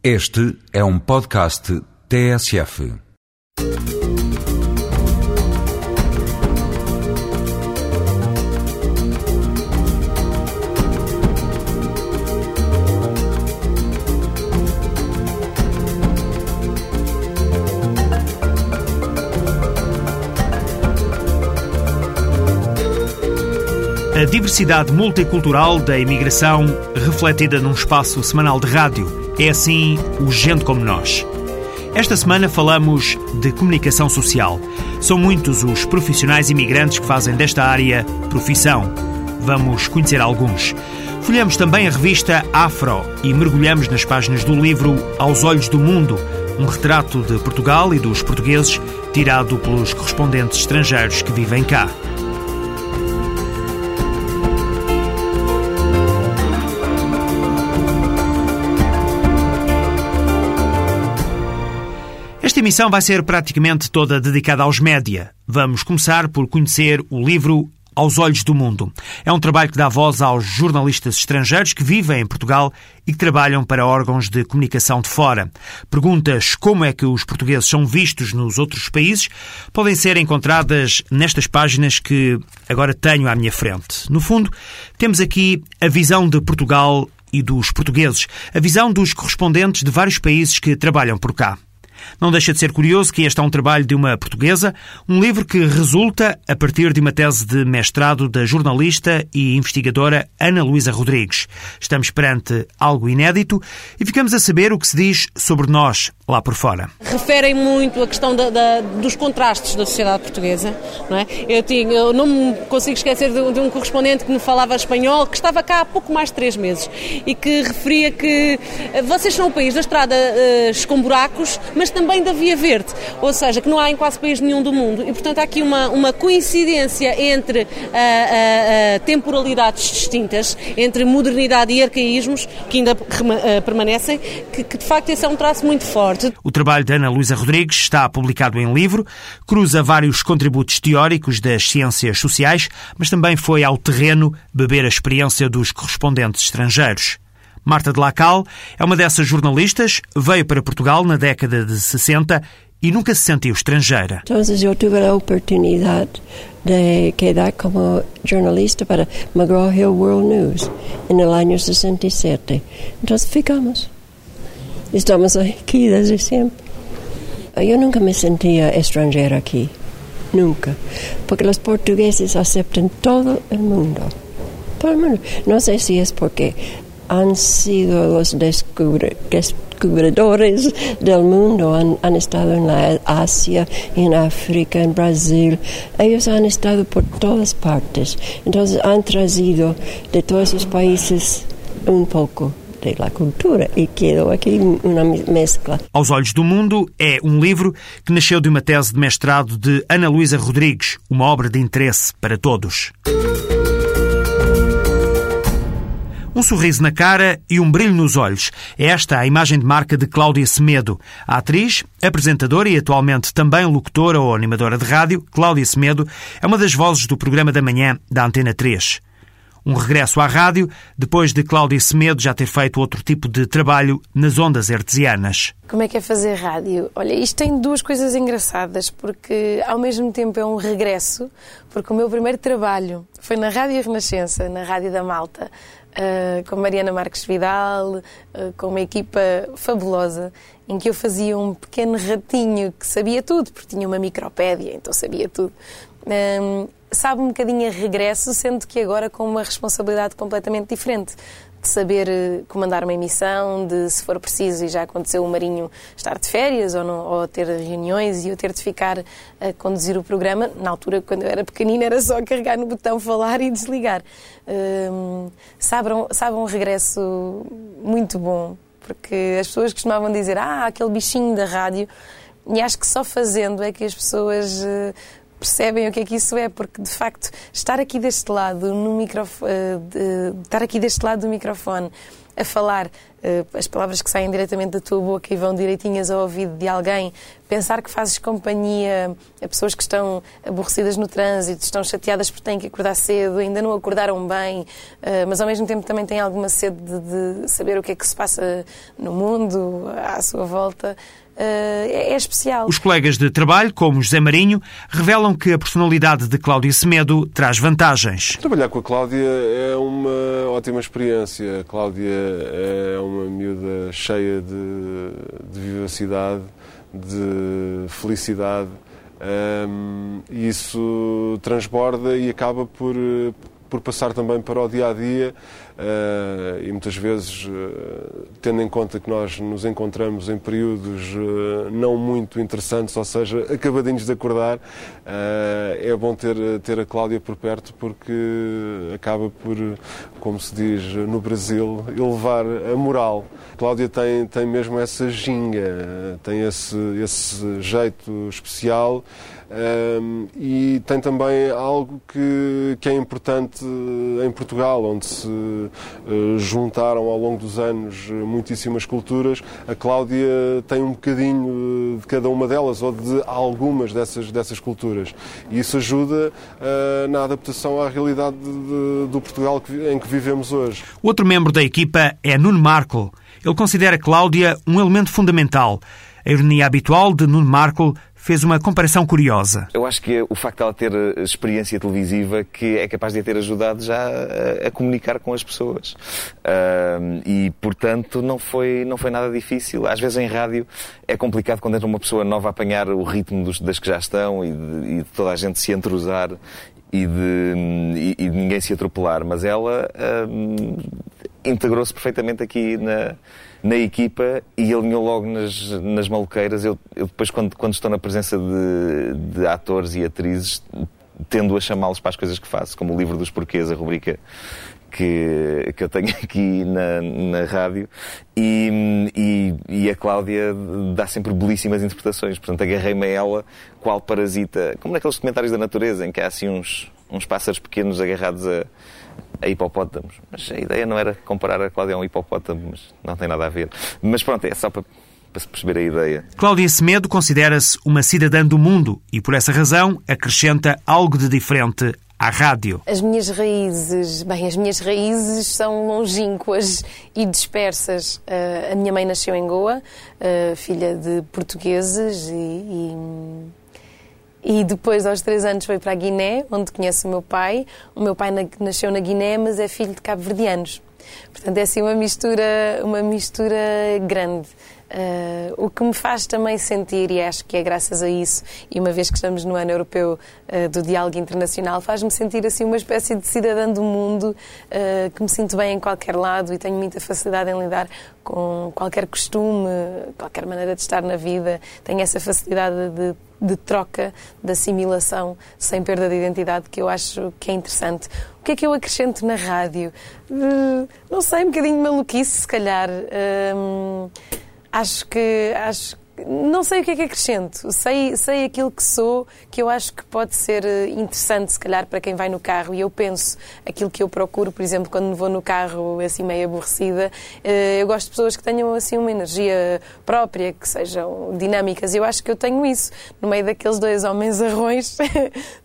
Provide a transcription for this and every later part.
Este é um podcast TSF. A diversidade multicultural da imigração refletida num espaço semanal de rádio é assim o Gente Como Nós. Esta semana falamos de comunicação social. São muitos os profissionais imigrantes que fazem desta área profissão. Vamos conhecer alguns. Folhamos também a revista Afro e mergulhamos nas páginas do livro Aos Olhos do Mundo, um retrato de Portugal e dos portugueses tirado pelos correspondentes estrangeiros que vivem cá. Emissão vai ser praticamente toda dedicada aos média. Vamos começar por conhecer o livro Aos Olhos do Mundo. É um trabalho que dá voz aos jornalistas estrangeiros que vivem em Portugal e que trabalham para órgãos de comunicação de fora. Perguntas como é que os portugueses são vistos nos outros países podem ser encontradas nestas páginas que agora tenho à minha frente. No fundo, temos aqui a visão de Portugal e dos portugueses, a visão dos correspondentes de vários países que trabalham por cá. Não deixa de ser curioso que este é um trabalho de uma portuguesa, um livro que resulta a partir de uma tese de mestrado da jornalista e investigadora Ana Luísa Rodrigues. Estamos perante algo inédito e ficamos a saber o que se diz sobre nós lá por fora. Referem muito a questão da, da, dos contrastes da sociedade portuguesa. Não é? eu, tinha, eu não me consigo esquecer de, de um correspondente que me falava espanhol, que estava cá há pouco mais de três meses e que referia que vocês são um país da estrada uh, com buracos, mas também da Via Verde, ou seja, que não há em quase país nenhum do mundo. E, portanto, há aqui uma, uma coincidência entre uh, uh, temporalidades distintas, entre modernidade e arcaísmos, que ainda permanecem, que, que de facto esse é um traço muito forte. O trabalho de Ana Luísa Rodrigues está publicado em livro, cruza vários contributos teóricos das ciências sociais, mas também foi ao terreno beber a experiência dos correspondentes estrangeiros. Marta de Lacal é uma dessas jornalistas, veio para Portugal na década de 60 e nunca se sentiu estrangeira. Então eu tive a oportunidade de quedar como jornalista para McGraw Hill World News no ano 67. Então ficamos. Estamos aqui desde sempre. Eu nunca me sentia estrangeira aqui. Nunca. Porque os portugueses aceitam todo o mundo. Todo o mundo. Não sei se é porque han sido los descubridores del mundo, han, han, estado en la Asia, en África, en Brasil. Ellos han estado por todas partes. Entonces han trazido de todos os países um pouco de la cultura e quedou aqui uma mescla. Aos Olhos do Mundo é um livro que nasceu de uma tese de mestrado de Ana Luísa Rodrigues, uma obra de interesse para todos. Um sorriso na cara e um brilho nos olhos. É esta a imagem de marca de Cláudia Semedo. A atriz, apresentadora e atualmente também locutora ou animadora de rádio, Cláudia Semedo, é uma das vozes do programa da manhã da Antena 3. Um regresso à rádio, depois de Cláudia Semedo já ter feito outro tipo de trabalho nas ondas hertzianas. Como é que é fazer rádio? Olha, isto tem duas coisas engraçadas, porque ao mesmo tempo é um regresso, porque o meu primeiro trabalho foi na Rádio Renascença, na Rádio da Malta, uh, com Mariana Marques Vidal, uh, com uma equipa fabulosa, em que eu fazia um pequeno ratinho que sabia tudo, porque tinha uma micropédia, então sabia tudo. Um, sabe um bocadinho a regresso, sendo que agora com uma responsabilidade completamente diferente de saber eh, comandar uma emissão, de se for preciso, e já aconteceu o Marinho estar de férias ou, não, ou ter reuniões e eu ter de ficar a conduzir o programa. Na altura, quando eu era pequenina, era só carregar no botão falar e desligar. Um, sabe, sabe um regresso muito bom, porque as pessoas costumavam dizer, ah, aquele bichinho da rádio, e acho que só fazendo é que as pessoas uh, percebem o que é que isso é, porque de facto estar aqui deste lado no microfone, uh, de, estar aqui deste lado do microfone a falar as palavras que saem diretamente da tua boca e vão direitinhas ao ouvido de alguém, pensar que fazes companhia a pessoas que estão aborrecidas no trânsito, estão chateadas porque têm que acordar cedo, ainda não acordaram bem, mas ao mesmo tempo também têm alguma sede de, de saber o que é que se passa no mundo, à sua volta. É, é, especial. Os colegas de trabalho, como José Marinho, revelam que a personalidade de Cláudia Semedo traz vantagens. Trabalhar com a Cláudia é uma ótima experiência. A Cláudia é uma miúda cheia de, de vivacidade, de felicidade. Um, e isso transborda e acaba por, por passar também para o dia a dia uh, e muitas vezes, uh, tendo em conta que nós nos encontramos em períodos uh, não muito interessantes, ou seja, acabadinhos de acordar, é bom ter, ter a Cláudia por perto porque acaba por, como se diz no Brasil, elevar a moral. A Cláudia tem, tem mesmo essa ginga, tem esse, esse jeito especial. Um, e tem também algo que, que é importante em Portugal, onde se uh, juntaram ao longo dos anos muitíssimas culturas. A Cláudia tem um bocadinho de cada uma delas, ou de algumas dessas, dessas culturas. E isso ajuda uh, na adaptação à realidade de, do Portugal que, em que vivemos hoje. Outro membro da equipa é Nuno Marco. Ele considera Cláudia um elemento fundamental. A ironia habitual de Nuno Marco fez uma comparação curiosa. Eu acho que o facto de ela ter eh, experiência televisiva que é capaz de a ter ajudado já a, a comunicar com as pessoas. Uh, e, portanto, não foi, não foi nada difícil. Às vezes em rádio é complicado quando entra uma pessoa nova apanhar o ritmo dos, das que já estão e de, e de toda a gente se entrosar e de, e, de ninguém se atropelar. Mas ela integrou-se perfeitamente aqui na na equipa e alinhou logo nas, nas maluqueiras. Eu, eu depois, quando, quando estou na presença de, de atores e atrizes, tendo a chamá-los para as coisas que faço, como o livro dos porquês, a rubrica que, que eu tenho aqui na, na rádio, e, e, e, a Cláudia dá sempre belíssimas interpretações. Portanto, agarrei-me a ela, qual parasita, como naqueles comentários da natureza, em que há assim uns, uns pássaros pequenos agarrados a, a hipopótamos. Mas a ideia não era comparar a Cláudia a um hipopótamo, mas não tem nada a ver. Mas pronto, é só para, para se perceber a ideia. Cláudia Semedo considera-se uma cidadã do mundo e, por essa razão, acrescenta algo de diferente à rádio. As minhas raízes, bem, as minhas raízes são longínquas e dispersas. Uh, a minha mãe nasceu em Goa, uh, filha de portugueses e, e e depois, aos três anos, foi para a Guiné, onde conhece o meu pai. O meu pai nasceu na Guiné, mas é filho de cabo-verdianos. Portanto, é assim uma mistura, uma mistura grande. Uh, o que me faz também sentir, e acho que é graças a isso, e uma vez que estamos no ano europeu uh, do diálogo internacional, faz-me sentir assim uma espécie de cidadã do mundo, uh, que me sinto bem em qualquer lado e tenho muita facilidade em lidar com qualquer costume, qualquer maneira de estar na vida. Tenho essa facilidade de, de troca, de assimilação, sem perda de identidade, que eu acho que é interessante. O que é que eu acrescento na rádio? não sei, um bocadinho de maluquice, se calhar. Acho que, acho não sei o que é que acrescento. Sei, sei aquilo que sou, que eu acho que pode ser eh, interessante, se calhar, para quem vai no carro. E eu penso aquilo que eu procuro, por exemplo, quando vou no carro assim meio aborrecida. Eh, eu gosto de pessoas que tenham assim uma energia própria, que sejam dinâmicas. Eu acho que eu tenho isso. No meio daqueles dois homens arrões,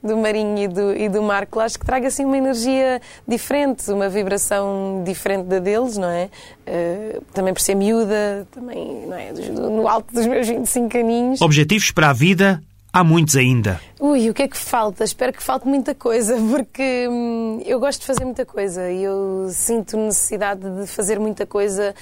do Marinho e do, e do Marco, acho que traga assim uma energia diferente, uma vibração diferente da deles, não é? Eh, também por ser miúda, também, é? No alto dos meus meus 25 aninhos. Objetivos para a vida, há muitos ainda. Ui, o que é que falta? Espero que falte muita coisa, porque hum, eu gosto de fazer muita coisa e eu sinto necessidade de fazer muita coisa.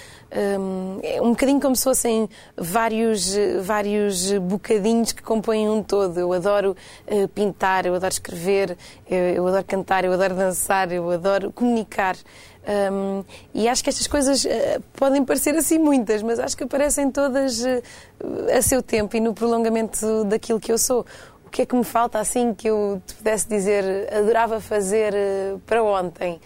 Hum, é um bocadinho como se fossem vários, vários bocadinhos que compõem um todo. Eu adoro uh, pintar, eu adoro escrever, eu, eu adoro cantar, eu adoro dançar, eu adoro comunicar. Um, e acho que estas coisas uh, podem parecer assim muitas, mas acho que aparecem todas uh, a seu tempo e no prolongamento daquilo que eu sou. O que é que me falta assim que eu te pudesse dizer adorava fazer uh, para ontem?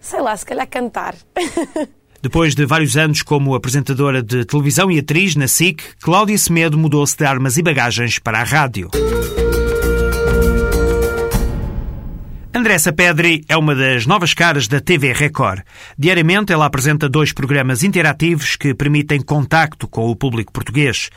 sei lá, se calhar cantar. Depois de vários anos como apresentadora de televisão e atriz na SIC, Cláudia Semedo mudou-se de armas e bagagens para a rádio. Andressa Pedri é uma das novas caras da TV Record. Diariamente ela apresenta dois programas interativos que permitem contacto com o público português.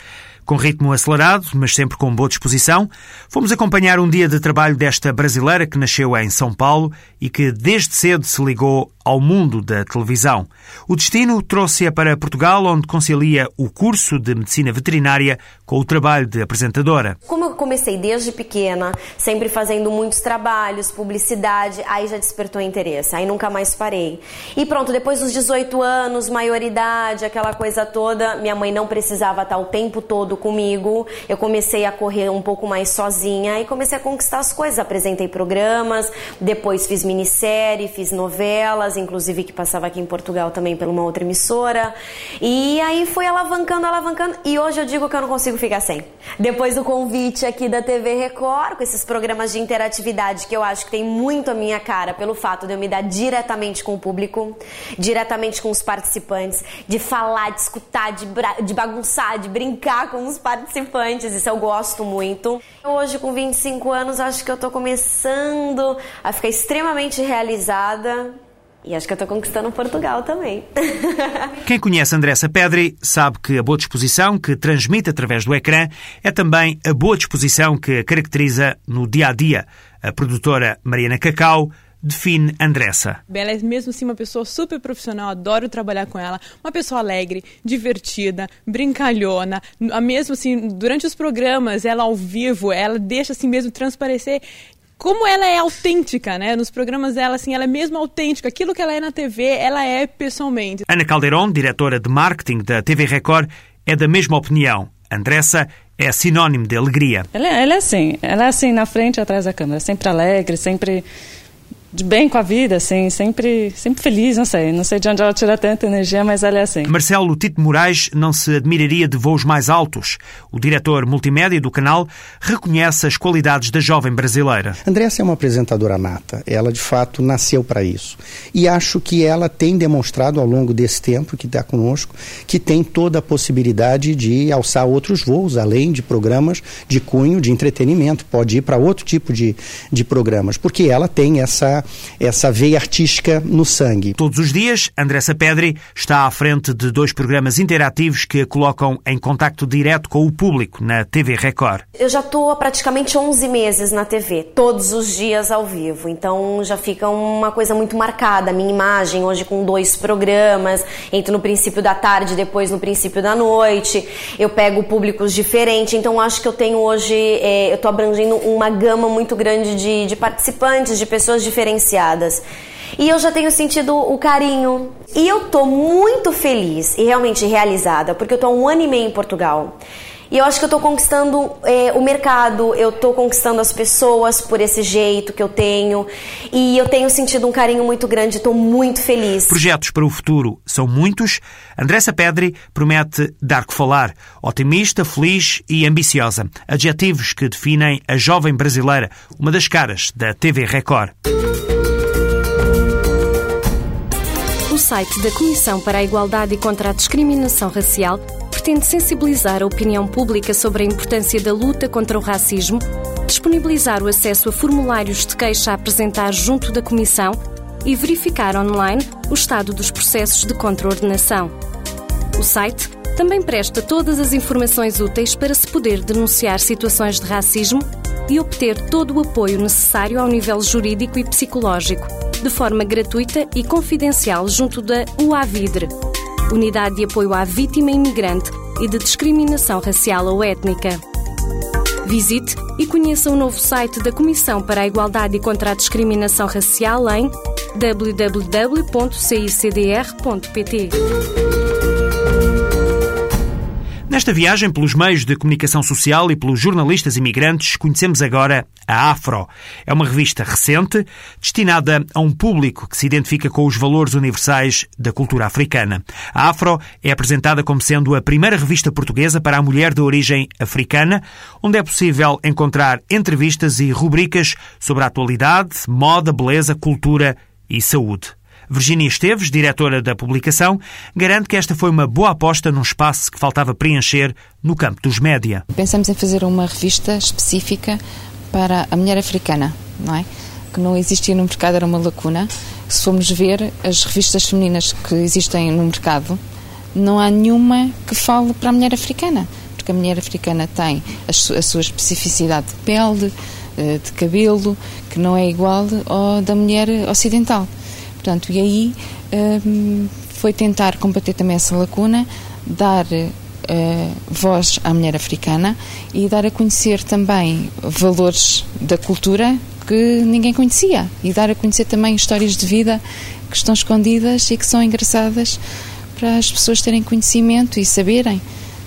Com ritmo acelerado, mas sempre com boa disposição, fomos acompanhar um dia de trabalho desta brasileira que nasceu em São Paulo e que desde cedo se ligou ao mundo da televisão. O destino trouxe-a para Portugal, onde concilia o curso de medicina veterinária com o trabalho de apresentadora. Como eu comecei desde pequena, sempre fazendo muitos trabalhos, publicidade, aí já despertou interesse, aí nunca mais parei. E pronto, depois dos 18 anos, maioridade, aquela coisa toda, minha mãe não precisava estar o tempo todo comigo. Eu comecei a correr um pouco mais sozinha e comecei a conquistar as coisas. Apresentei programas, depois fiz minissérie, fiz novelas, inclusive que passava aqui em Portugal também pela uma outra emissora. E aí foi alavancando, alavancando. E hoje eu digo que eu não consigo ficar sem. Depois do convite aqui da TV Record, com esses programas de interatividade que eu acho que tem muito a minha cara, pelo fato de eu me dar diretamente com o público, diretamente com os participantes, de falar, de escutar, de, de bagunçar, de brincar com os participantes, isso eu gosto muito. Hoje, com 25 anos, acho que eu tô começando a ficar extremamente realizada. E acho que eu estou conquistando Portugal também. Quem conhece Andressa Pedri sabe que a boa disposição que transmite através do ecrã é também a boa disposição que a caracteriza no dia a dia. A produtora Mariana Cacau define Andressa? Ela é mesmo assim uma pessoa super profissional, adoro trabalhar com ela, uma pessoa alegre, divertida, brincalhona, mesmo assim, durante os programas, ela ao vivo, ela deixa assim mesmo transparecer como ela é autêntica, né? Nos programas dela, assim, ela é mesmo autêntica. Aquilo que ela é na TV, ela é pessoalmente. Ana Caldeirão, diretora de marketing da TV Record, é da mesma opinião. Andressa é sinónimo de alegria. Ela, é, ela é assim, ela é assim na frente e atrás da câmera, sempre alegre, sempre de bem com a vida, assim, sempre, sempre feliz, não sei. Não sei de onde ela tira tanta energia, mas ela é assim. Marcelo Tito Moraes não se admiraria de voos mais altos. O diretor multimédia do canal reconhece as qualidades da jovem brasileira. Andressa é uma apresentadora nata. Ela, de fato, nasceu para isso. E acho que ela tem demonstrado ao longo desse tempo que está conosco que tem toda a possibilidade de alçar outros voos, além de programas de cunho de entretenimento. Pode ir para outro tipo de, de programas, porque ela tem essa essa veia artística no sangue. Todos os dias, Andressa Pedri está à frente de dois programas interativos que a colocam em contacto direto com o público na TV Record. Eu já estou há praticamente 11 meses na TV, todos os dias ao vivo, então já fica uma coisa muito marcada. A minha imagem hoje com dois programas, entro no princípio da tarde, depois no princípio da noite, eu pego públicos diferentes, então acho que eu tenho hoje, é, eu estou abrangendo uma gama muito grande de, de participantes, de pessoas diferentes diferenciadas. E eu já tenho sentido o carinho. E eu tô muito feliz e realmente realizada, porque eu tô há um ano e meio em Portugal. E eu acho que eu estou conquistando é, o mercado, eu estou conquistando as pessoas por esse jeito que eu tenho. E eu tenho sentido um carinho muito grande, estou muito feliz. Projetos para o futuro são muitos. Andressa Pedri promete dar que falar. Otimista, feliz e ambiciosa. Adjetivos que definem a jovem brasileira, uma das caras da TV Record. O site da Comissão para a Igualdade e contra a Discriminação Racial pretende sensibilizar a opinião pública sobre a importância da luta contra o racismo, disponibilizar o acesso a formulários de queixa a apresentar junto da Comissão e verificar online o estado dos processos de contraordenação. O site também presta todas as informações úteis para se poder denunciar situações de racismo e obter todo o apoio necessário ao nível jurídico e psicológico, de forma gratuita e confidencial junto da UAVIDRE, Unidade de Apoio à Vítima Imigrante e de Discriminação Racial ou Étnica. Visite e conheça o novo site da Comissão para a Igualdade e contra a Discriminação Racial em www.cicdr.pt. Nesta viagem pelos meios de comunicação social e pelos jornalistas imigrantes, conhecemos agora a Afro. É uma revista recente, destinada a um público que se identifica com os valores universais da cultura africana. A Afro é apresentada como sendo a primeira revista portuguesa para a mulher de origem africana, onde é possível encontrar entrevistas e rubricas sobre a atualidade, moda, beleza, cultura e saúde. Virginia Esteves, diretora da publicação, garante que esta foi uma boa aposta num espaço que faltava preencher no campo dos média. Pensamos em fazer uma revista específica para a mulher africana, não é? que não existia no mercado era uma lacuna. Se formos ver as revistas femininas que existem no mercado, não há nenhuma que fale para a mulher africana, porque a mulher africana tem a sua especificidade de pele, eh, de cabelo, que não é igual ao da mulher ocidental. Portanto, e aí um, foi tentar combater também essa lacuna, dar uh, voz à mulher africana e dar a conhecer também valores da cultura que ninguém conhecia e dar a conhecer também histórias de vida que estão escondidas e que são engraçadas para as pessoas terem conhecimento e saberem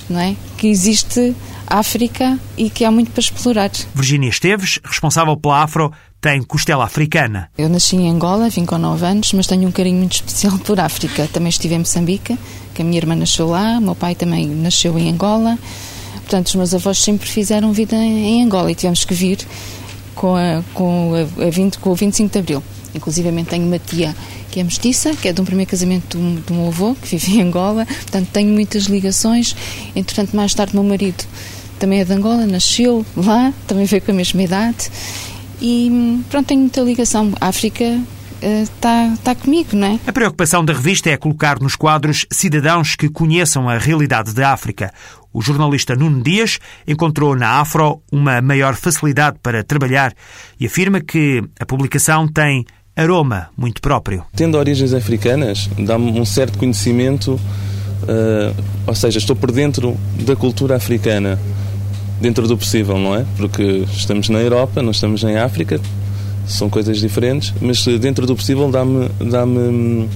não é? que existe África e que há muito para explorar. Virginia Esteves, responsável pela Afro, tem costela africana. Eu nasci em Angola, vim com 9 anos, mas tenho um carinho muito especial por África. Também estive em Moçambique, que a minha irmã nasceu lá, o meu pai também nasceu em Angola. Portanto, os meus avós sempre fizeram vida em Angola e tivemos que vir com, a, com, a, a 20, com o 25 de Abril. Inclusive, tenho uma tia que é mestiça, que é de um primeiro casamento do, do meu avô, que vive em Angola. Portanto, tenho muitas ligações. Entretanto, mais tarde, meu marido também é de Angola, nasceu lá, também veio com a mesma idade. E pronto, tenho muita ligação. A África está, uh, está comigo, não é? A preocupação da revista é colocar nos quadros cidadãos que conheçam a realidade da África. O jornalista Nuno Dias encontrou na Afro uma maior facilidade para trabalhar e afirma que a publicação tem aroma muito próprio. Tendo origens africanas, dá-me um certo conhecimento, uh, ou seja, estou por dentro da cultura africana dentro do possível, não é? Porque estamos na Europa, não estamos em África, são coisas diferentes, mas dentro do possível dá-me dá-me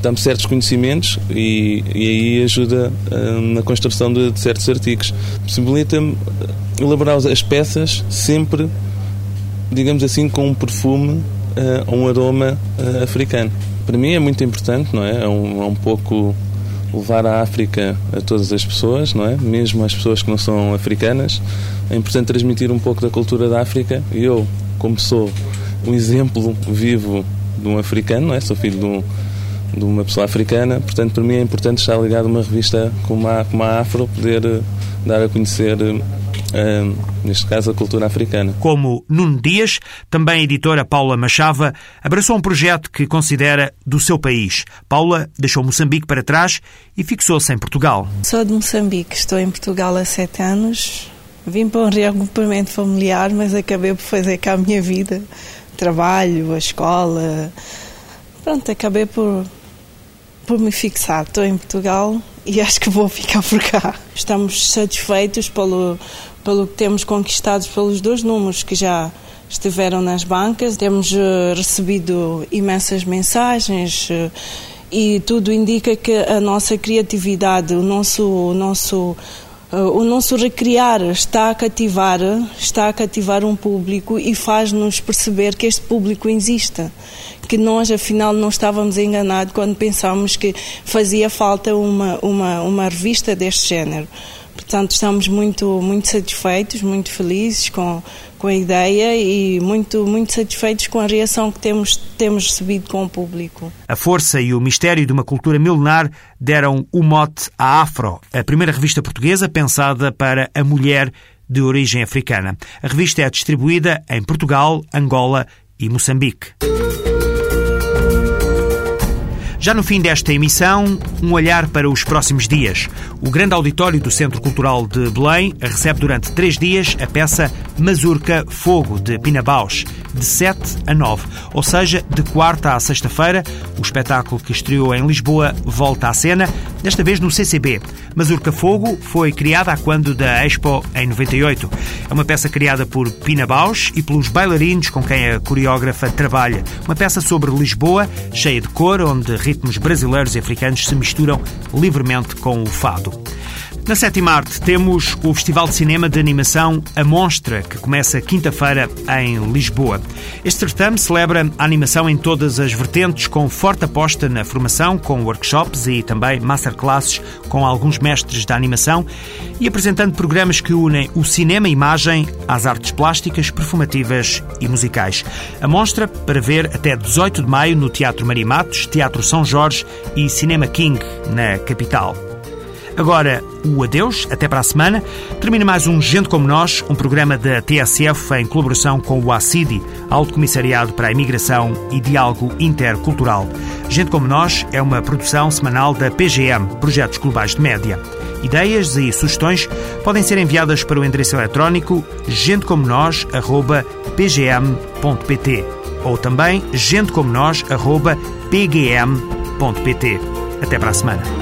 dá-me certos conhecimentos e, e aí ajuda uh, na construção de, de certos artigos. Possibilita-me elaborar as peças sempre, digamos assim, com um perfume, uh, um aroma uh, africano. Para mim é muito importante, não é? É um, é um pouco levar a África a todas as pessoas, não é? Mesmo as pessoas que não são africanas. É importante transmitir um pouco da cultura da África. E eu, como sou um exemplo vivo de um africano, não é? Sou filho de, um, de uma pessoa africana, portanto, para mim é importante estar ligado a uma revista como a, como a Afro, poder uh, dar a conhecer neste caso, a cultura africana. Como Nuno Dias, também a editora Paula Machava abraçou um projeto que considera do seu país. Paula deixou Moçambique para trás e fixou-se em Portugal. Sou de Moçambique, estou em Portugal há sete anos. Vim para um reagrupamento familiar, mas acabei por fazer cá a minha vida. Trabalho, a escola. Pronto, acabei por, por me fixar. Estou em Portugal e acho que vou ficar por cá. Estamos satisfeitos pelo, pelo que temos conquistado pelos dois números que já estiveram nas bancas. Temos uh, recebido imensas mensagens uh, e tudo indica que a nossa criatividade, o nosso, o nosso Uh, o nosso recriar está a cativar, está a cativar um público e faz-nos perceber que este público existe, que nós afinal não estávamos enganados quando pensámos que fazia falta uma, uma, uma revista deste género. Portanto, estamos muito, muito satisfeitos, muito felizes com, com a ideia e muito, muito satisfeitos com a reação que temos, temos recebido com o público. A força e o mistério de uma cultura milenar deram o mote à Afro, a primeira revista portuguesa pensada para a mulher de origem africana. A revista é distribuída em Portugal, Angola e Moçambique. Já no fim desta emissão, um olhar para os próximos dias. O grande auditório do Centro Cultural de Belém recebe durante três dias a peça Mazurca Fogo, de Pina Bausch, de 7 a 9, ou seja, de quarta à sexta-feira. O espetáculo que estreou em Lisboa volta à cena, desta vez no CCB. Mazurca Fogo foi criada quando da Expo em 98. É uma peça criada por Pina Bausch e pelos bailarinos com quem a coreógrafa trabalha. Uma peça sobre Lisboa, cheia de cor, onde ritmos brasileiros e africanos se misturam livremente com o fado. Na sétima arte temos o Festival de Cinema de Animação A Monstra, que começa quinta-feira em Lisboa. Este certame celebra a animação em todas as vertentes, com forte aposta na formação, com workshops e também masterclasses com alguns mestres da animação e apresentando programas que unem o cinema e imagem às artes plásticas, perfumativas e musicais. A mostra para ver até 18 de maio no Teatro Maria Matos, Teatro São Jorge e Cinema King, na capital. Agora, o adeus, até para a semana. Termina mais um Gente Como Nós, um programa da TSF em colaboração com o ACIDI, Alto Comissariado para a Imigração e Diálogo Intercultural. Gente Como Nós é uma produção semanal da PGM, Projetos Globais de Média. Ideias e sugestões podem ser enviadas para o endereço eletrónico gentecomonos.pgm.pt ou também gentecomonos.pgm.pt. Até para a semana.